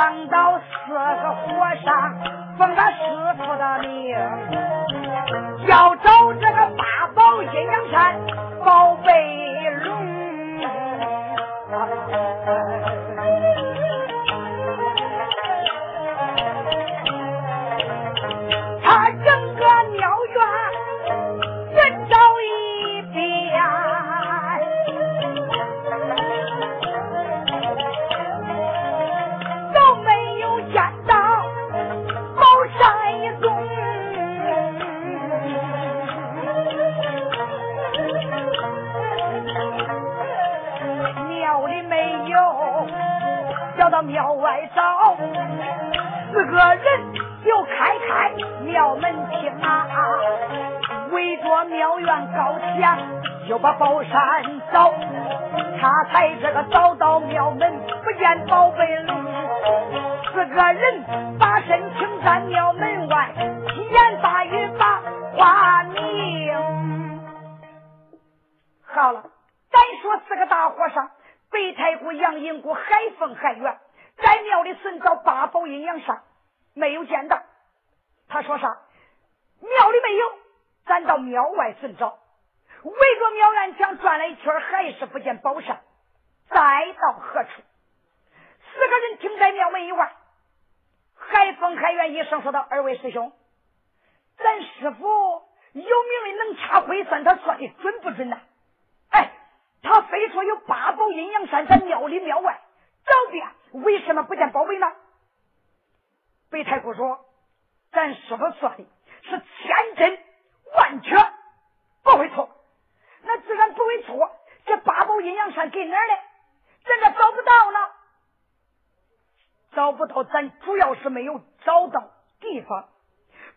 唱到四个和尚，奉他师傅的命。宝山找，他才这个找到庙门，不见宝贝路，四个人一万，海风海月一声说道：“二位师兄，咱师傅有名的能掐会算，他说的准不准呐？哎，他非说有八宝阴阳山，在庙里庙外找遍，为什么不见宝贝呢？”北太公说：“咱师傅说的是千真万确，不会错。那既然不会错，这八宝阴阳山给哪儿呢？怎么找不到了？”找不到，咱主要是没有找到地方，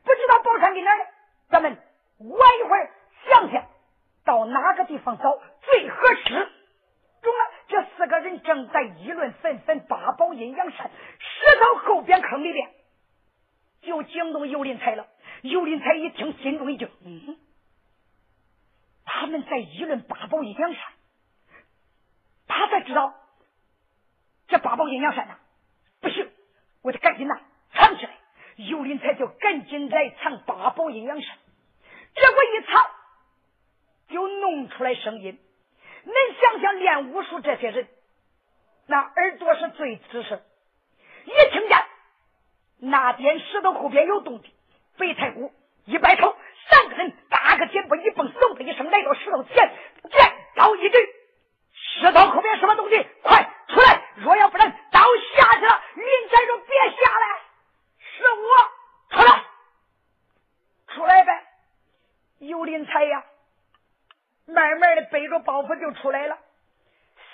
不知道宝山在哪儿。咱们玩一会儿，想想到哪个地方找最合适。中了，这四个人正在议论纷纷。八宝阴阳山石头后边坑里边，就惊动尤林才了。尤林才一听，心中一惊：“嗯哼，他们在议论八宝阴阳山，他才知道这八宝阴阳山呢？”不行，我得赶紧呐藏起来。尤林才就赶紧来藏八宝阴阳扇，结果一藏就弄出来声音。恁想想，练武术这些人，那耳朵是最滋实，一听见那边石头后边有动静，白太虎一摆头，三个人打个肩膀一蹦，嗖的一声来到石头前，剑刀一举，石头后边什么东西？快出来！若要不然。下去了，林才说：“别下来，是我出来，出来呗。”有林才呀，慢慢的背着包袱就出来了。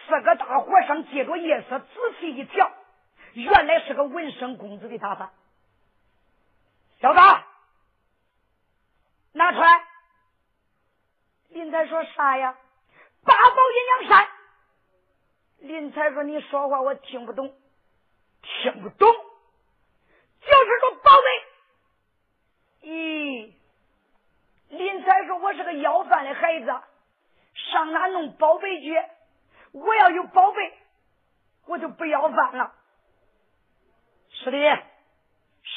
四个大和尚借着夜色仔细一瞧，原来是个文生公子的打扮。小子，拿出来。林才说啥呀？八宝阴阳山。林才说：“你说话我听不懂。”听不懂，就是说宝贝。”咦，林才说：“我是个要饭的孩子，上哪弄宝贝去？我要有宝贝，我就不要饭了。”是的，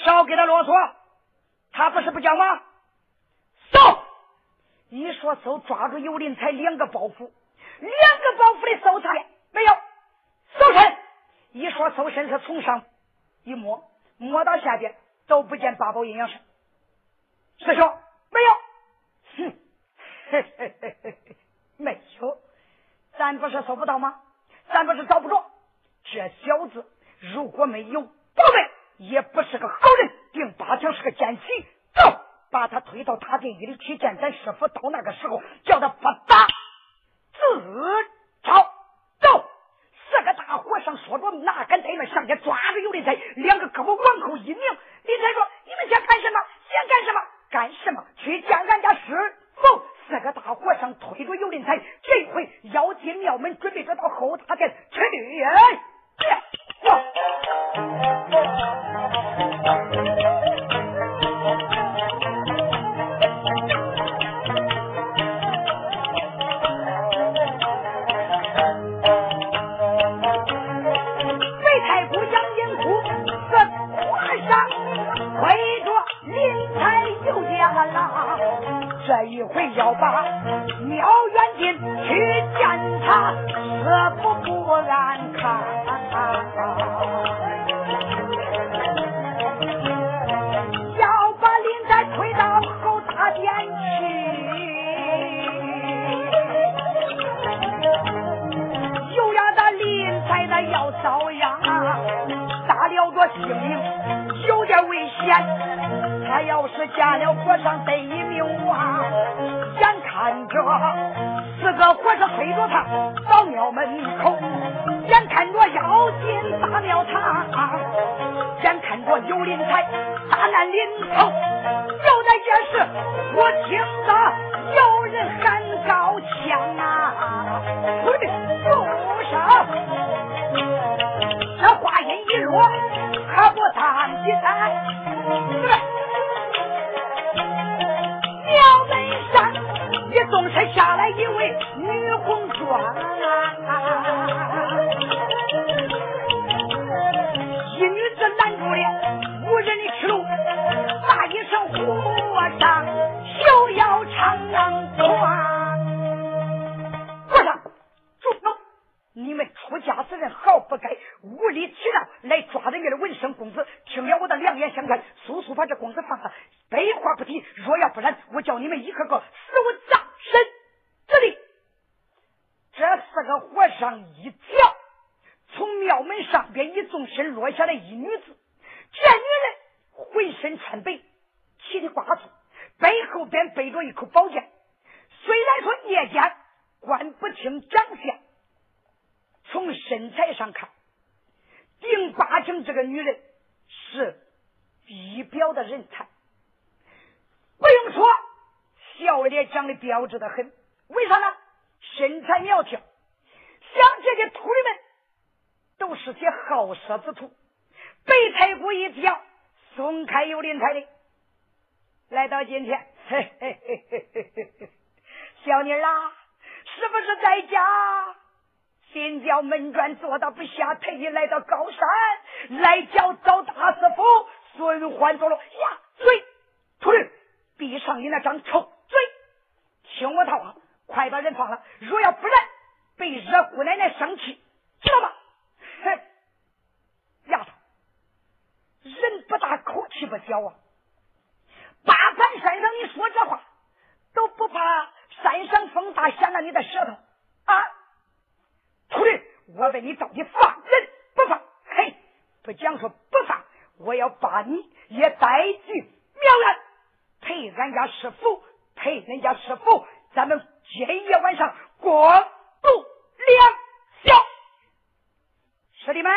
少给他啰嗦，他不是不讲吗？走！一说搜，抓住尤林才两个包袱，两个包袱的搜查没有搜身。一说搜身他从上一摸，摸到下边都不见八宝阴阳身。师兄没有，哼，嘿嘿嘿嘿嘿，没有，咱不是搜不到吗？咱不是找不着？这小子如果没有宝贝，也不是个好人，定八成是个奸细。走。把他推到塔殿里去见咱师傅，到那个时候叫他不打自招。走，四个大和尚说着，哪敢在那上前抓住尤林才，两个胳膊往后一拧。林才说：“你们想干什么？想干什么？干什么？去见俺家师傅。”四个大和尚推着尤林才，这回要进庙门，准备着到后大殿去。要是嫁了和尚得一命啊！眼看着四个和尚推着他到庙门口，眼看着要进大庙堂，眼看着有林才大难临头。就在这时，我听到有人喊高腔啊！路上，这话音一落，可不当的在。山上你说这话，都不怕山上风大掀了你的舌头啊？徒弟，我问你到底放人不放？嘿，不讲说不放，我要把你也带去庙来，陪俺家师傅。陪人家师傅，咱们今夜晚上光度良宵。师弟们，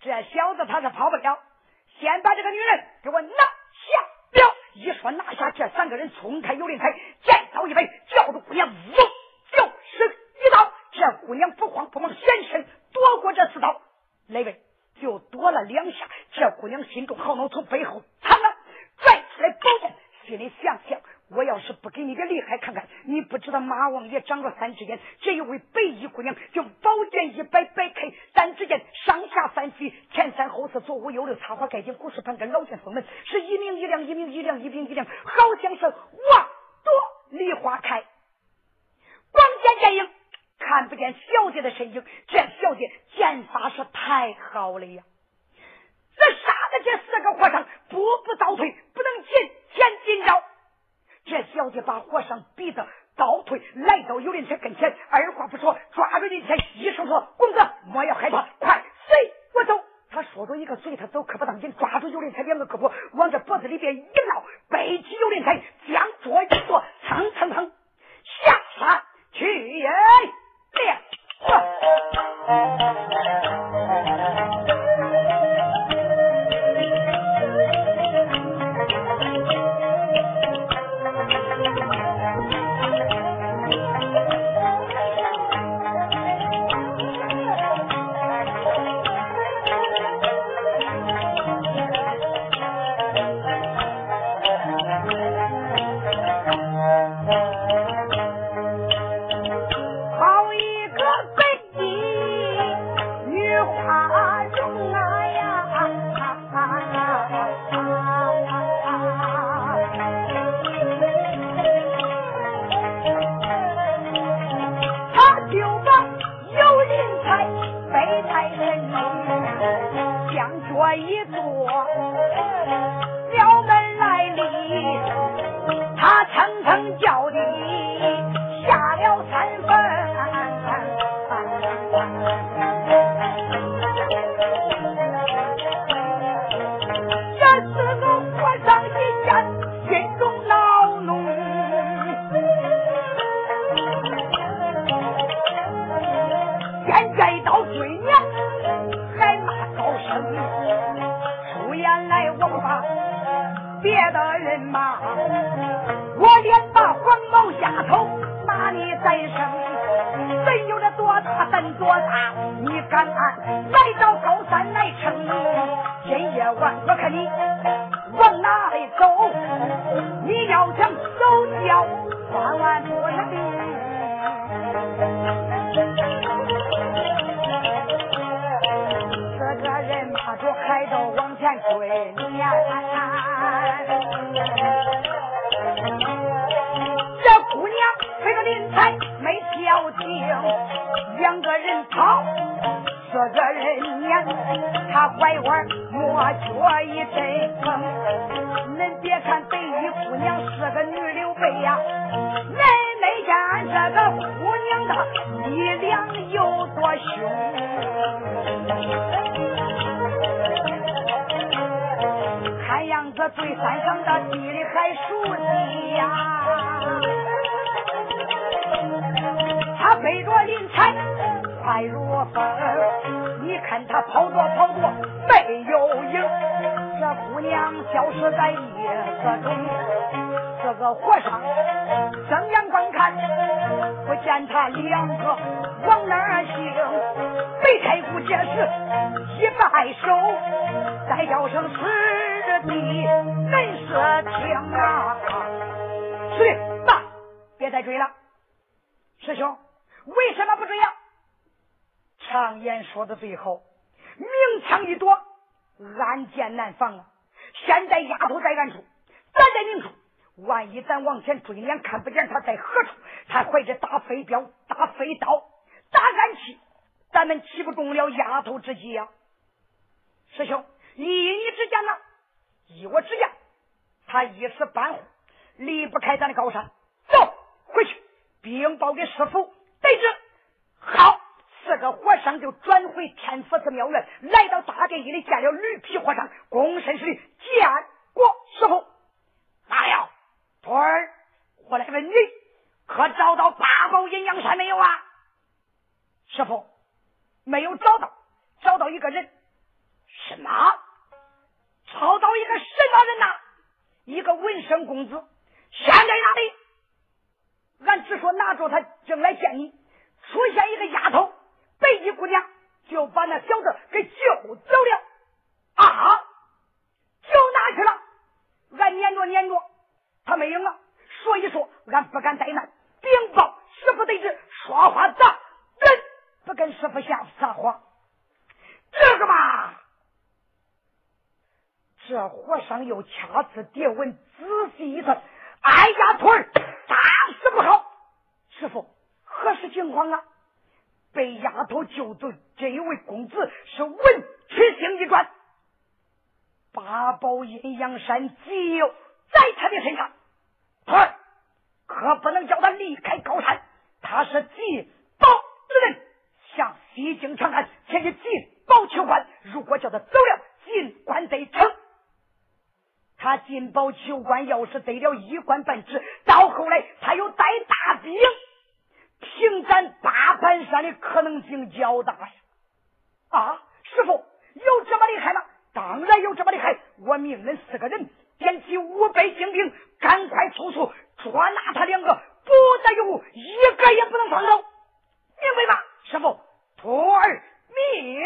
这小子他是跑不了，先把这个女人给我拿下了。一说拿下，这三个人冲开有林台，见刀一摆，叫住姑娘，嗡，就是一刀。这姑娘不慌不忙显身躲过这四刀，那位就躲了两下。这姑娘心中好恼，从背后藏了，拽出来宝剑，心里想想：我要是不给你个厉害看看，你不知道马王爷长了三只眼。这一位白衣姑娘用宝剑一摆摆开，但只见上下三飞，前三后四，左五右六，插花盖顶，古石盘根，老剑锋门，是一明一亮，一明一亮，一明一亮，好像是万朵梨花开。光见剑影，看不见小姐的身影。这小姐剑法是太好了呀！这杀的这四个和尚步步倒退，不能进前进着。这小子把和尚逼得倒退，来到有林才跟前，二话不说，抓住林才，一声说：“公子，莫要害怕，快随我走。”他说着一个随他走，可不当紧，抓住有林才两个胳膊，往这脖子里边一绕，背起有林才，将桌一坐，蹭蹭蹭下山。我看你往哪里走？你要想走，叫万万不能。这个人拿着海盗往前追，这姑娘推个林彩没消停，两个人跑，这个人撵，他拐弯。我脚一阵疼。恁别看白衣姑娘是个女刘备呀，恁没见俺这个姑娘她力量有多凶？看样子对山上的地里还熟悉呀。他背着林柴，快如风。你看他跑着跑着。消失在夜色中，这个和尚睁眼观看，不见他两个往哪行。白太古见势一摆手，再叫声师弟，恁是听啊！是的，爸，别再追了。师兄，为什么不追呀？常言说的最好，明枪易躲，暗箭难防啊！现在丫头在暗处，咱在明处。万一咱往前追撵，看不见他在何处，他怀着大飞镖、大飞刀、大暗器，咱们岂不中了丫头之计呀？师兄，依你之见呢？依我之见，他一时半会离不开咱的高山。走，回去禀报给师傅。这个和尚就转回天福寺庙院，来到大殿里，见了驴皮和尚，躬身施礼，见过师傅。哪了？徒儿，我来问你，可找到八宝阴阳山没有啊？师傅，没有找到，找到一个人。什么？找到一个什么人呐？一个文生公子，现在哪里？俺只说拿着他，正来见你。出现一个丫头，白衣姑娘，就把那小子给救走了。啊，救哪去了？俺撵着撵着，他没影了。所以说，俺不敢怠慢，禀报师傅得知，说话大人不跟师傅下撒谎。这个嘛，这和尚又掐指叠文，仔细一算，哎呀，徒儿，大事不好！师傅，何事情况啊？被丫头救走这一位公子是文曲星一转，八宝阴阳山就在他的身上。快，可不能叫他离开高山，他是祭宝之人，向西京长安前去祭宝求官。如果叫他走了，进官得成。他进宝求官，要是得了一官半职，到后来他又带大兵，山的可能性较大呀！啊，师傅有这么厉害吗？当然有这么厉害！我命人四个人点起五百精兵，赶快速速捉拿他两个，不得有，一个也不能放走，明白吧？师傅，徒儿明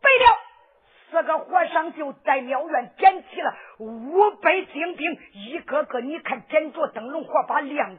白了。四个和尚就在庙院点起了五百精兵，一个个你看点着灯笼火把，亮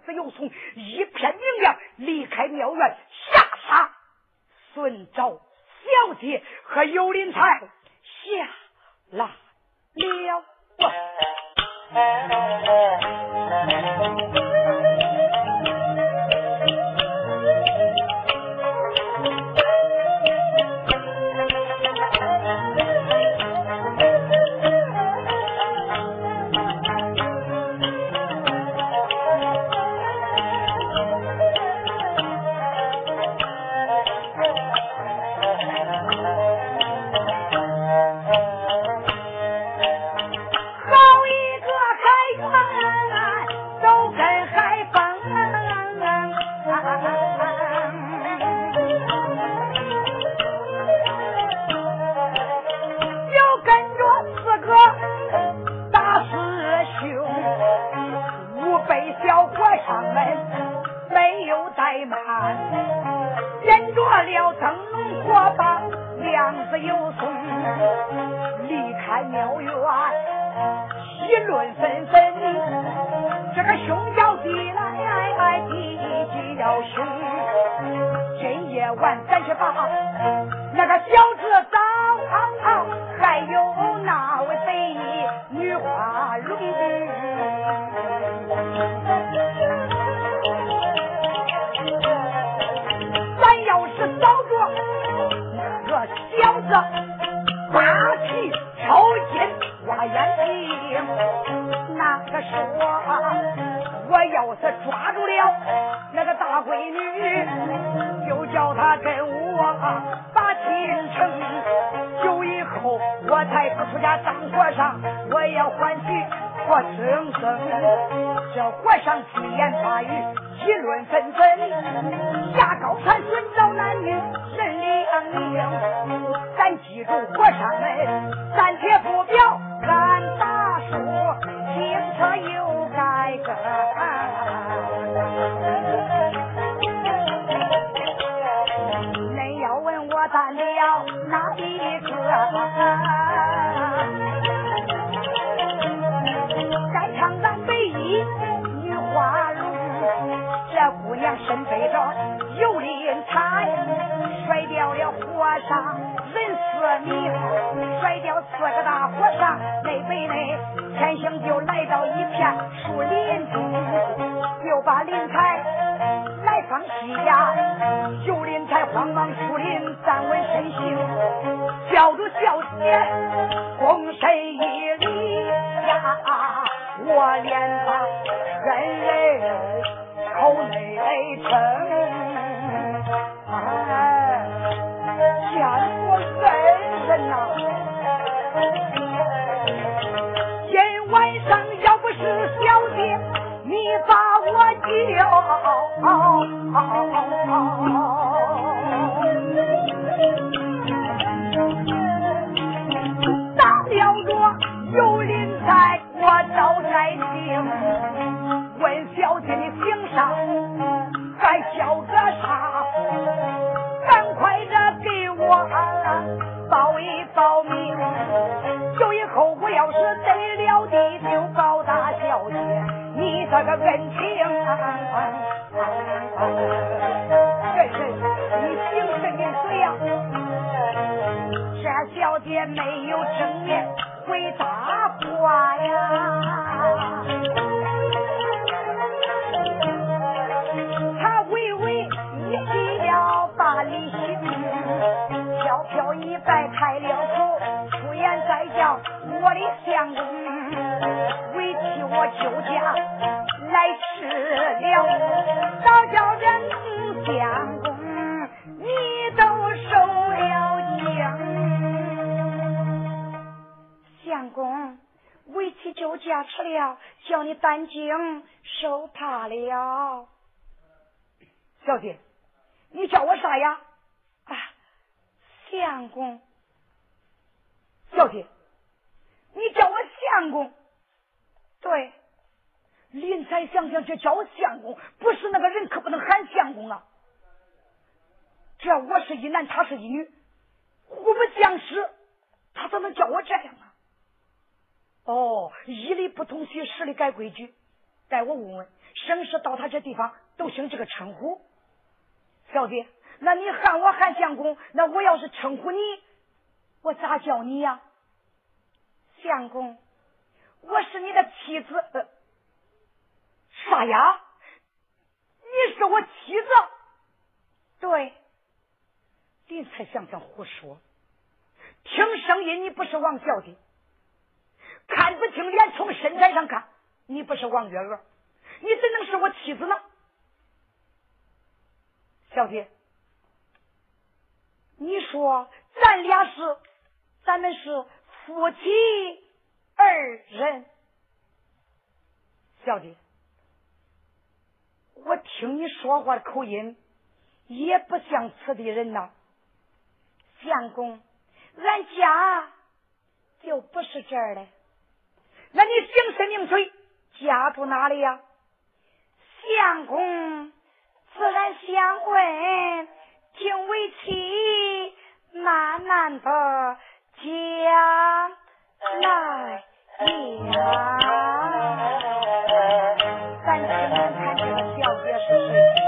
把林采来放西家有林采慌忙出林站稳身形叫住小姐躬身一礼呀我连她人人口泪称见过恩人呐。今晚上要不是小姐你把笑这个恩情。这人你姓甚名谁呀。这小姐妹担惊受怕了。小姐，你叫我啥呀？啊，相公。小姐，你叫我相公。对，林才想想，这叫我相公，不是那个人可不能喊相公啊。只要我是一男，他是一女，互不相识，他怎能叫我这样啊？哦，一理不通许，十里改规矩。待我问问，生事到他这地方都姓这个称呼。小姐，那你喊我喊相公，那我要是称呼你，我咋叫你呀？相公，我是你的妻子。呃，啥呀？你是我妻子？对。林才想想胡说，听声音你不是王小弟，看不清脸，从身材上看你不是王月娥，你怎能是我妻子呢？小姐，你说咱俩是，咱们是夫妻二人。小姐，我听你说话的口音，也不像此地人呐。相公，俺家就不是这儿的，那你姓甚名谁？家住哪里呀？相公。自然相问，请为妻慢慢的讲来呀。咱请问看这个小姐是谁？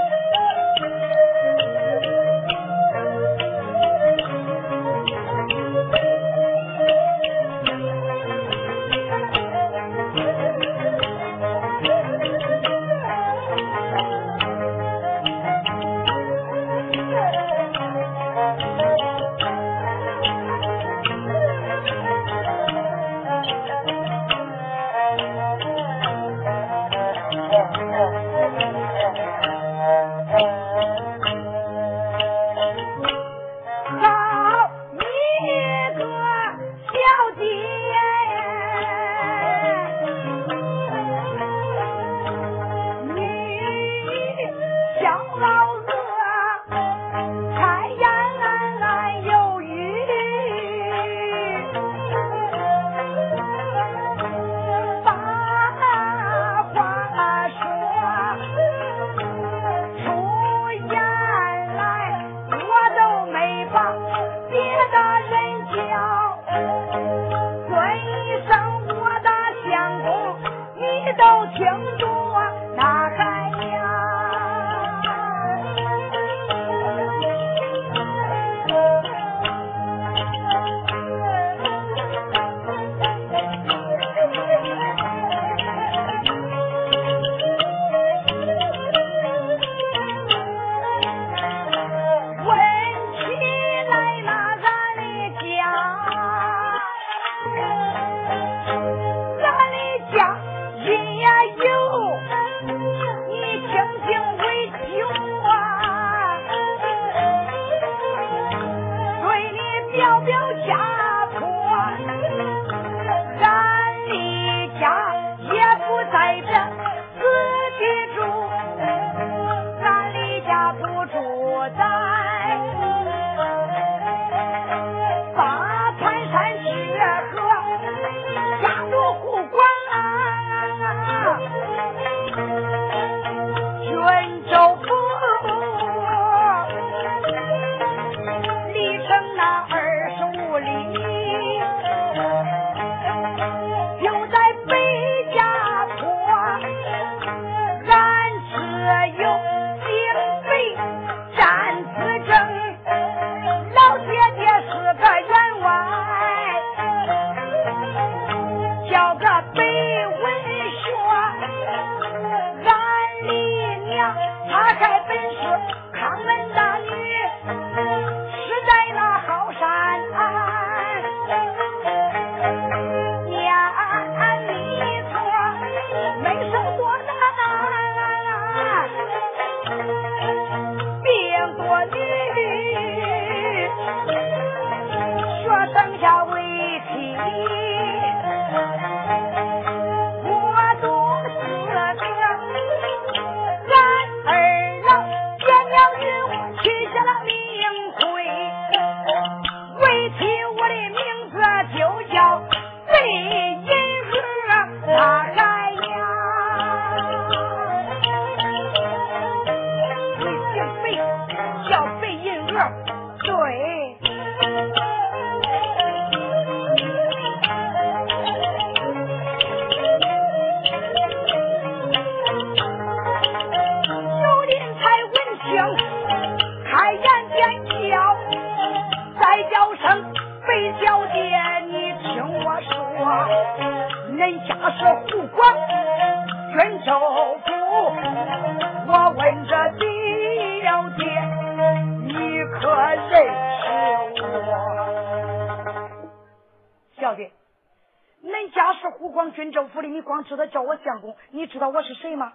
是湖广军政府的，你光知道叫我相公，你知道我是谁吗？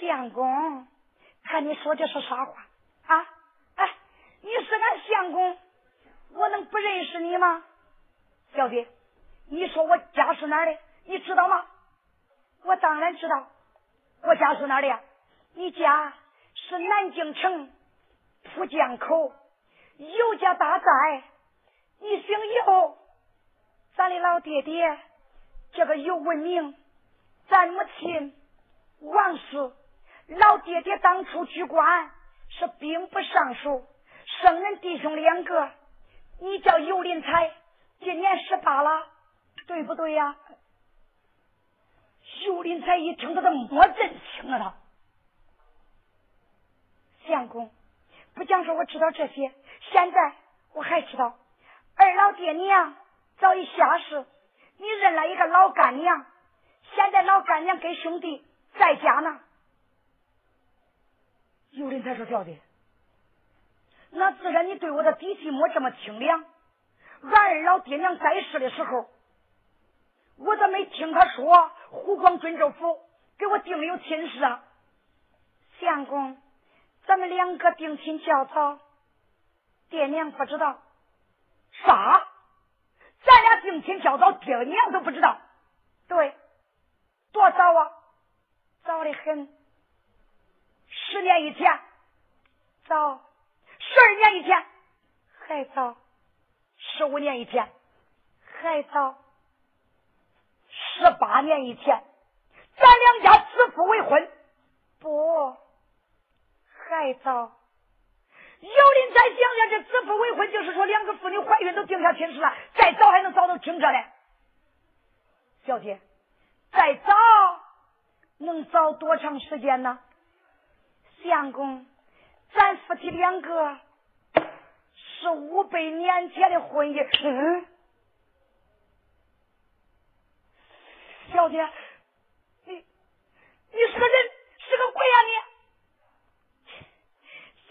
相公，看你说的是啥话啊？哎，你是俺相公，我能不认识你吗？小姐，你说我家是哪儿的？你知道吗？我当然知道，我家是哪儿的呀？你家是南京城浦江口尤家大寨，你姓尤，咱的老爹爹这个尤文明，咱母亲王氏。老爹爹当初居官是兵部尚书，生恁弟兄两个。你叫尤林才，今年十八了，对不对呀？尤林才一听，他都没认清了他。相公，不讲说我知道这些，现在我还知道，二老爹娘早已下世，你认了一个老干娘，现在老干娘跟兄弟在家呢。有人才说小的，那自然你对我的底细没这么清凉。俺二老爹娘在世的时候，我咋没听他说湖广军政府给我定有亲事啊？相公，咱们两个定亲较早，爹娘不知道。啥？咱俩定亲较早，爹娘都不知道？对，多早啊？早的很。十年以前，早；十二年以前，还早；十五年以前，还早；十八年以前，咱两家指腹为婚，不，还早。有人再想想，这指腹为婚，就是说两个妇女怀孕都定下亲事了，再早还能早到听着嘞？小姐，再早能早多长时间呢？相公，咱夫妻两个是五百年前的婚姻。嗯，小姐，你你是个人是个鬼呀你？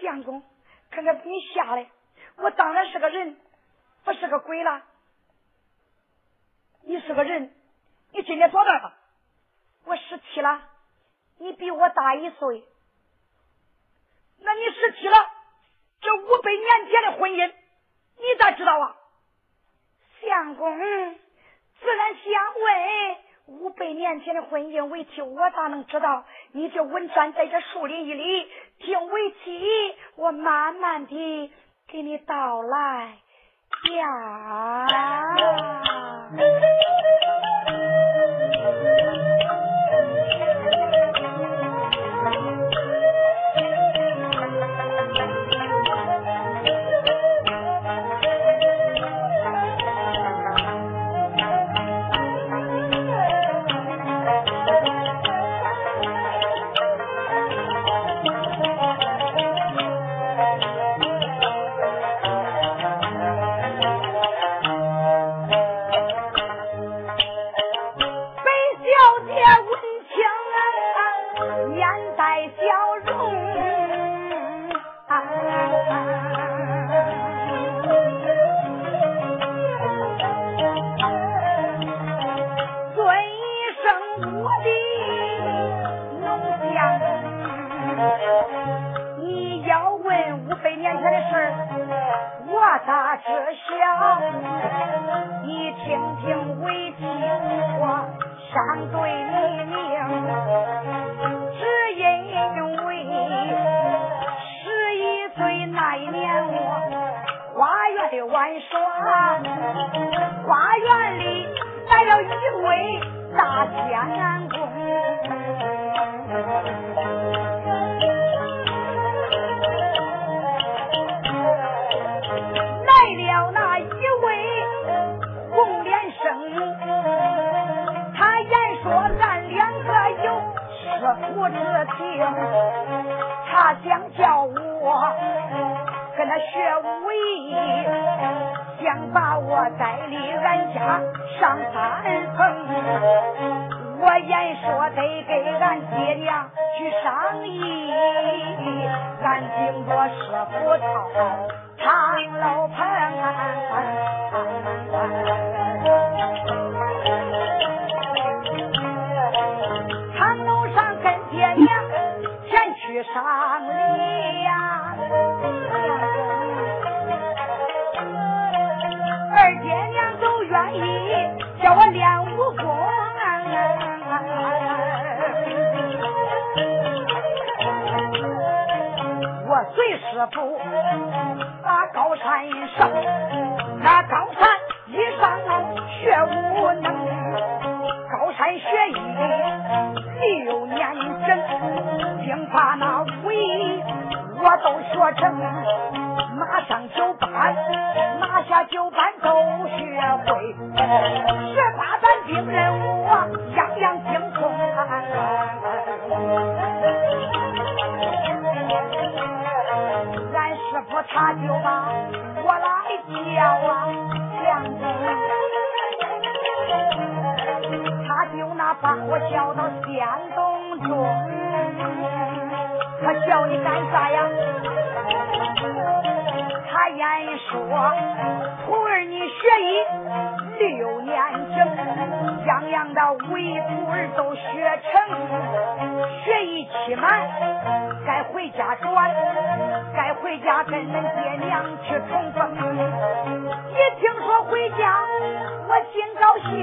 相公，看看你吓的，我当然是个人，不是个鬼了。你是个人，你今年多大了？我十七了，你比我大一岁。那你十七了，这五百年前的婚姻，你咋知道啊？相公，自然想问，五百年前的婚姻，为妻我咋能知道？你就稳站在这树林里，听为妻我慢慢的给你道来呀。回忆，想把我带离俺家上三层。我言说得给俺爹娘去商议，俺经过师不操长楼。随师傅把高山一上，那高山一上学无能，高山学艺六年整，兵法那武艺我都学成，马上就办，拿下就办我叫到县东中，他叫你干啥呀？他言说，徒儿你学艺六年整，样样的武艺徒儿都学成，学艺期满。该回家转，该回家跟恁爹娘去重逢。我心高兴，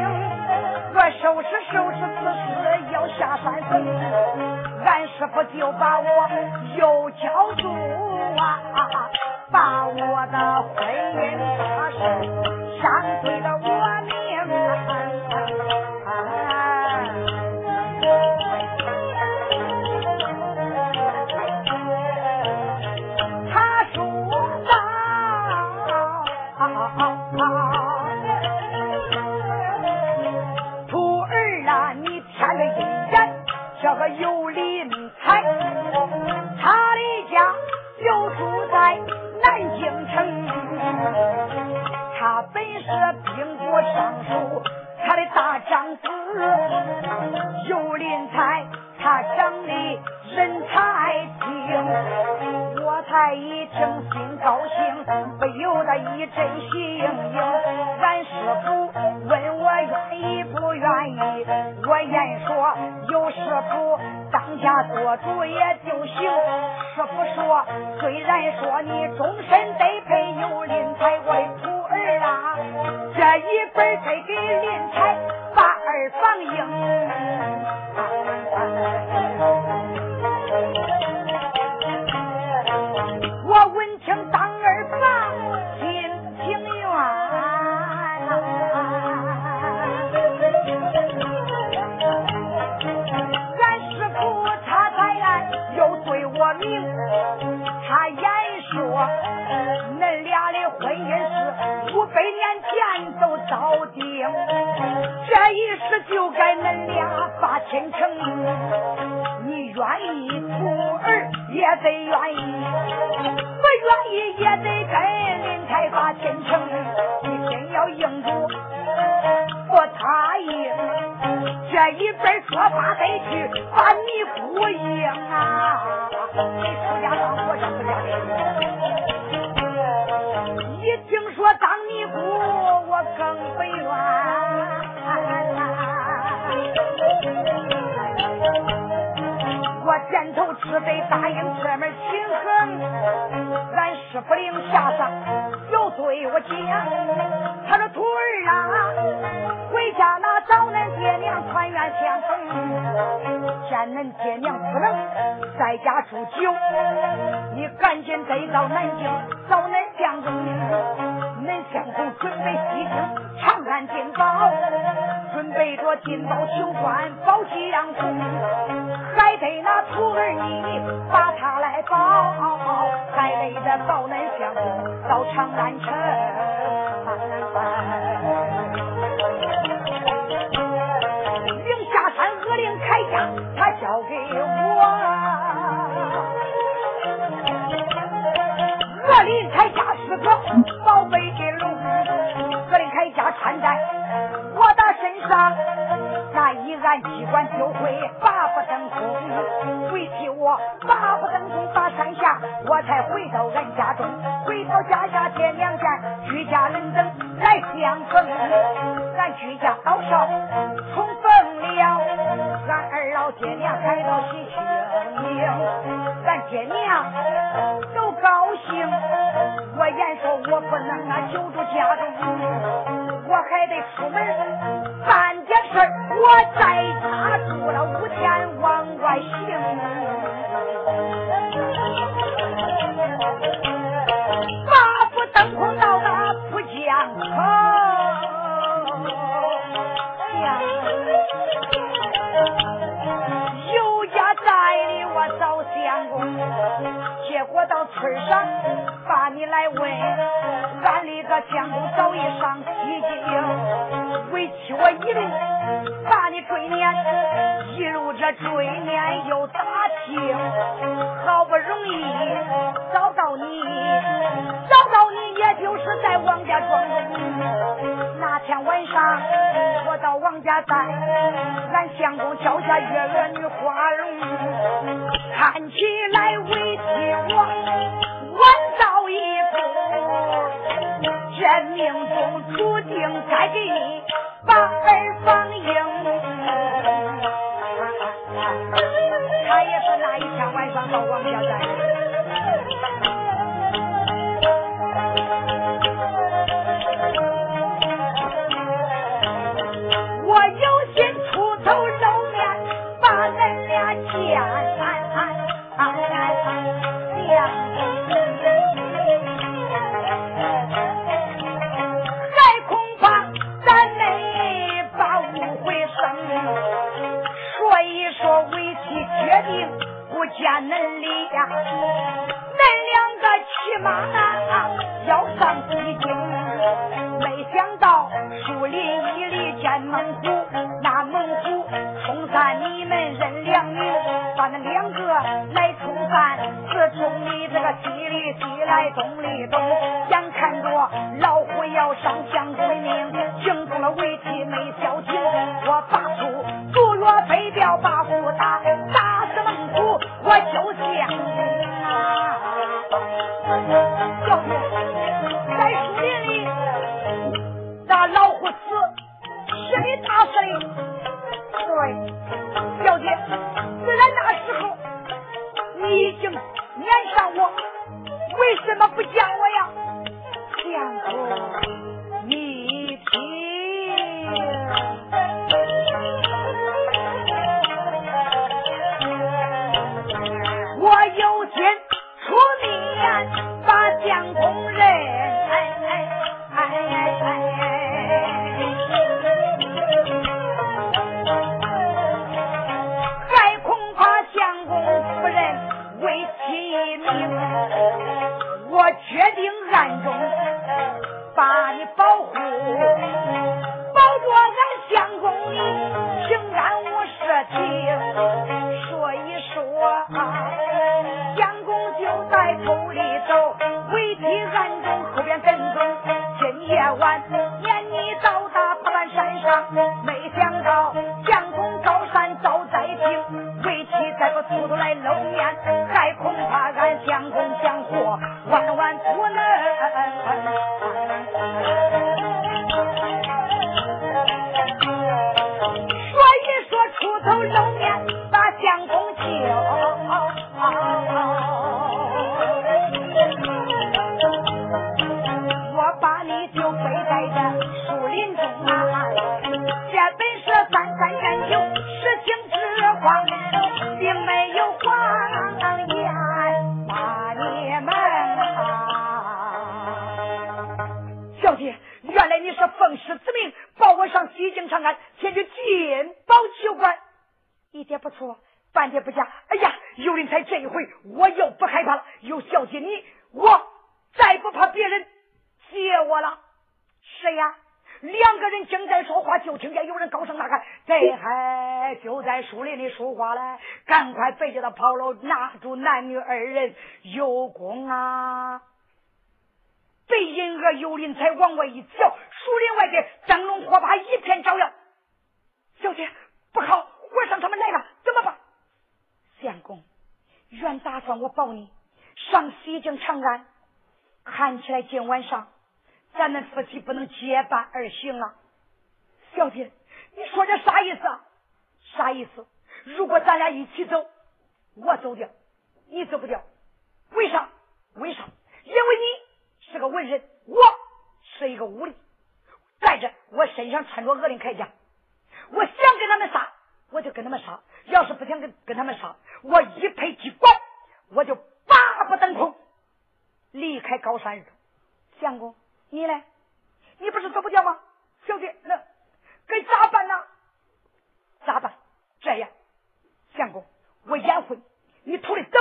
我收拾收拾此事要下山坟。俺师傅就把我又叫住啊，把我的婚姻大事相对的我大长子有林才，他长的人才精，我才一听心高兴，不由得一阵心惊。俺师傅问我愿意不愿意，我言说有师傅当家做主也就行。师傅说，虽然说你终身得配有林才为徒。这一本得给林太把儿放硬来把天成，你定要硬住，不答应，这一边说话再去把你故意。他的徒儿啊，回家那找恁爹娘团圆相逢，见恁爹娘不能在家住久，你赶紧得到南京找恁相公，恁相公准备西行长安进宝，准备着金宝求官保吉阳公，还得那徒儿你把他来保，还得这找恁相公到长安城。零下山恶灵铠甲，他交给我。恶灵铠甲是个宝贝的龙，恶灵铠甲穿在我的身上，那一按机关就会拔不登空。回去我拔不登空把山下，我才回到俺家中，回到家下爹娘见，举家人等。来相逢。俺居家老少重逢了，俺二老爹娘来到喜庆迎，俺爹娘都高兴。我言说我不能啊久住家中，我还得出门办点事我在家住了五天往外行。上把你来问，俺里个相公早已上西京，为妻我一路把你追撵，一路这追撵又打听，好不容易找到你，找到你。也就是在王家庄那天晚上，我到王家寨，俺相公脚下月儿女花容，看起来为妻我命中注定该给你把儿放硬。他也是那一天晚上到王家寨。恁，两个骑马要上西京，没想到树林一里见猛虎，那猛虎冲散你们认良民，把那两个来冲散，自冲你这个西里西来东里东，眼看着老虎要上相你已经撵上我，为什么不讲我师之命，保我上西京长安，前去进宝求官，一点不错，半点不假。哎呀，尤林才这一回，我又不害怕了。有小姐你，我再不怕别人接我了。谁呀？两个人正在说话，就听见有人高声呐喊：“这还就在树林里说话嘞！赶快背着他跑了，拿住男女二人，有功啊！”被银娥幽灵才往外一瞧，树林外边灯笼火把一片照耀。小姐，不好，和尚他们来了，怎么办？相公，原打算我保你上西京长安，看起来今晚上咱们夫妻不能结伴而行啊！小姐，你说这啥意思啊？啥意思？如果咱俩一起走，我走掉，你走不掉，为啥？为啥？因为你是个文人，我是一个武力。再者，我身上穿着恶灵铠甲，我想跟他们杀，我就跟他们杀；要是不想跟跟他们杀，我一拍机关，我就八不登空，离开高山。相公，你呢？你不是走不掉吗？小姐，那该咋办呢？咋办？这样，相公，我眼昏，你徒弟走，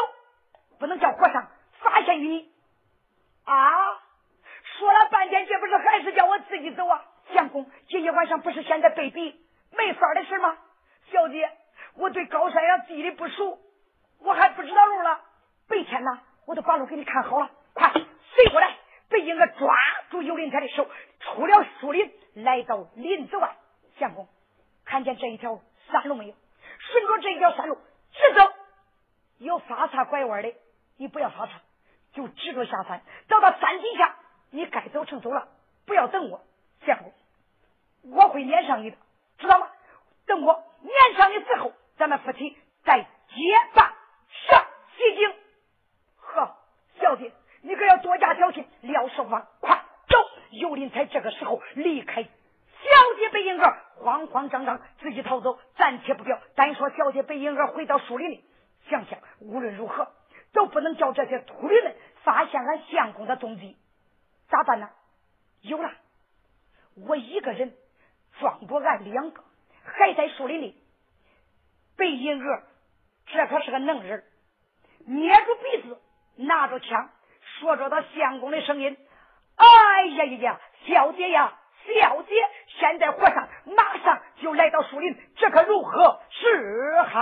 不能叫和尚发现于你啊！说了半天，这不是还是叫我自己走啊？相公，今夜晚上不是现在被逼没法的事吗？小姐，我对高山上地理不熟，我还不知道路了。白天呢，我都把路给你看好了。快，随过来！被英哥抓住幽灵台的手，出了树林，来到林子外。相公，看见这一条山路没有？顺着这一条山路直走，有发岔拐弯的，你不要发岔，就直着下山，走到山底下，你该走成走了，不要等我。相公，我会撵上你的，知道吗？等我撵上你之后，咱们夫妻再结伴上西京。呵，小姐，你可要多加小心。廖守芳，快走！尤林才这个时候离开，小姐被婴儿慌慌张张自己逃走，暂且不表。单说小姐被婴儿回到树林里，想想无论如何都不能叫这些秃驴们发现俺相公的踪迹，咋办呢？有了。我一个人装着俺两个，还在树林里。背银娥，这可是个能人，捏住鼻子，拿着枪，说着他相公的声音：“哎呀呀呀，小姐呀，小姐，现在和尚马上就来到树林，这可如何是好？”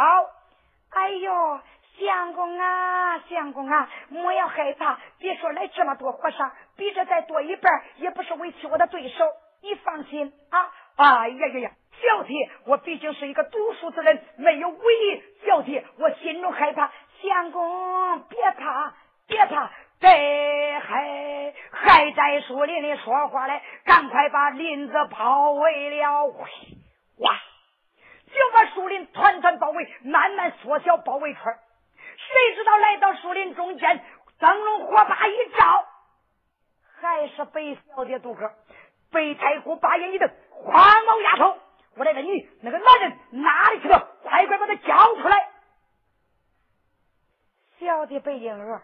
哎呦，相公啊，相公啊，莫要害怕，别说来这么多和尚，比这再多一半，也不是为屈我的对手。你放心啊！哎呀呀呀，小弟，我毕竟是一个读书之人，没有武艺。小弟，我心中害怕。相公，别怕，别怕，对，还还在树林里说话嘞，赶快把林子包围了。哇！就把树林团团包围，慢慢缩小包围圈。谁知道来到树林中间，灯笼火把一照，还是被小姐杜哥。被太姑把眼一瞪，黄毛丫头，我来问你，那个男人哪里去了？快快把他交出来！小的背婴儿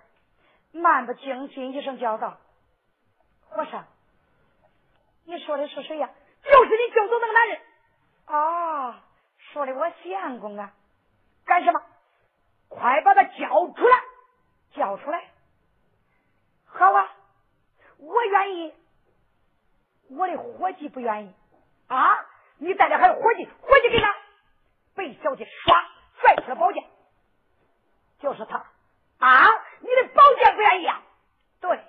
漫不经心一声叫道：“和尚，你说的是谁呀？就是你救走那个男人啊！说的我相公啊！干什么？快把他交出来！交出来！好啊，我愿意。”我的伙计不愿意啊！你带着还有伙计，伙计给他。贝小姐唰拽出了宝剑，就是他啊！你的宝剑不愿意啊？对，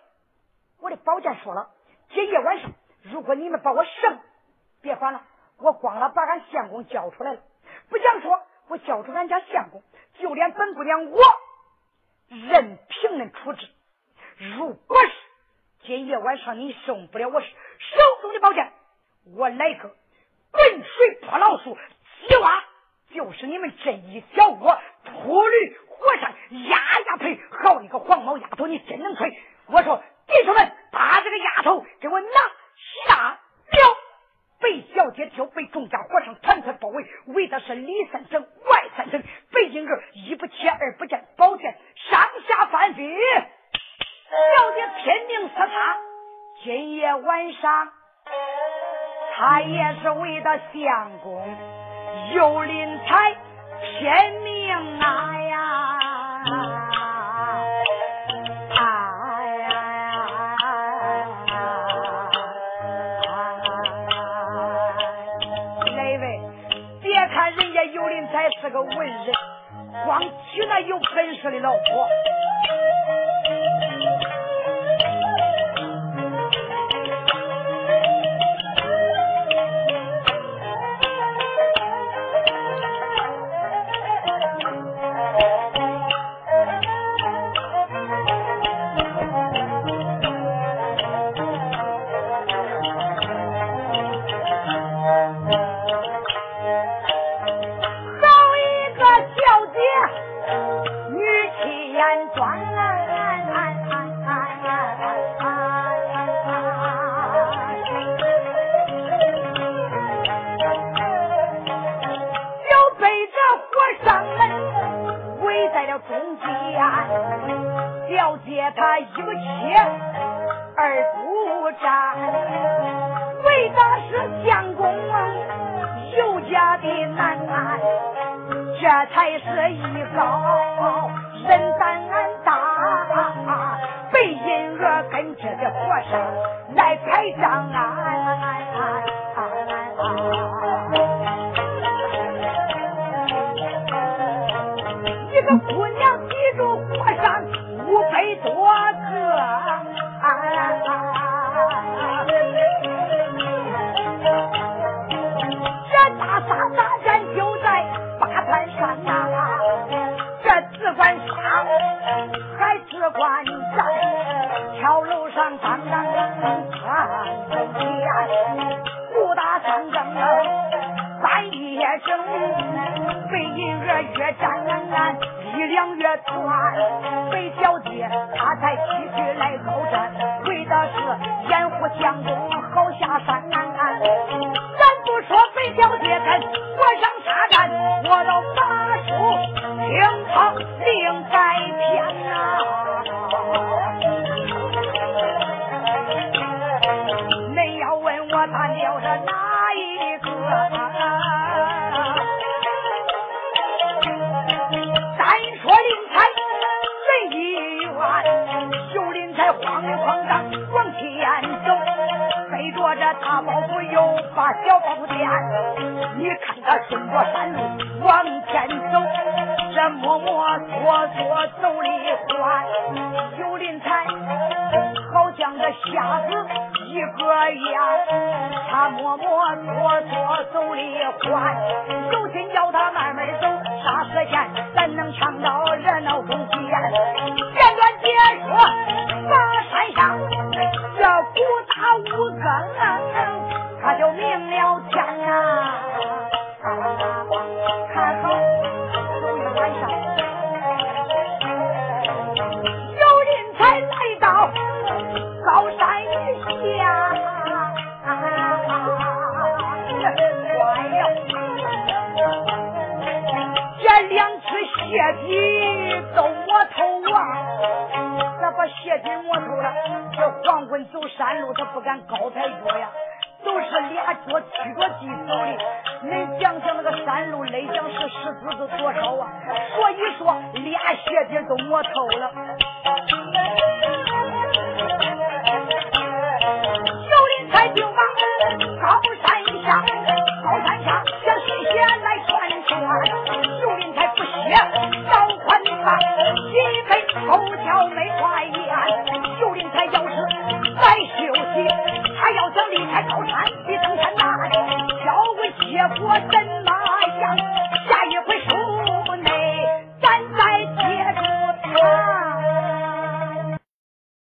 我的宝剑说了，今夜晚上如果你们把我生，别管了，我光了把俺相公交出来了。不想说，我交出俺家相公，就连本姑娘我任凭人处置。如果是今夜晚上你送不了我。手中的宝剑，我来个滚水泼老鼠，鸡娃就是你们这一小窝秃驴和尚压压腿，好你个黄毛丫头，你真能吹！我说弟兄们，把这个丫头给我拿下了。被小姐就被众家和尚团团包围，围的是里三层外三层。北京儿一不切二不见，宝剑上下翻飞，小姐拼命厮杀。今夜晚上，他也是为了相公有林才拼命啊呀！哎呀！哪位？别看人家有林才是个文人，光娶那有本事的老婆。的难安，这才是一高人胆大，被银儿跟着的和尚来开张啊！银儿越战。力量越团，北小姐她才继续来高山，为的是掩护相公把小包袱垫。你看他顺着山路往前走，这摸摸索索走里欢。九林才好像个瞎子一个样，他摸摸索索走里欢。有心叫他慢慢走，啥时间这黄昏走山路，他不敢高抬脚呀，都是俩脚屈着地走的。恁想想那个山路，勒讲是石子子多少啊？所以说俩鞋底都磨透了。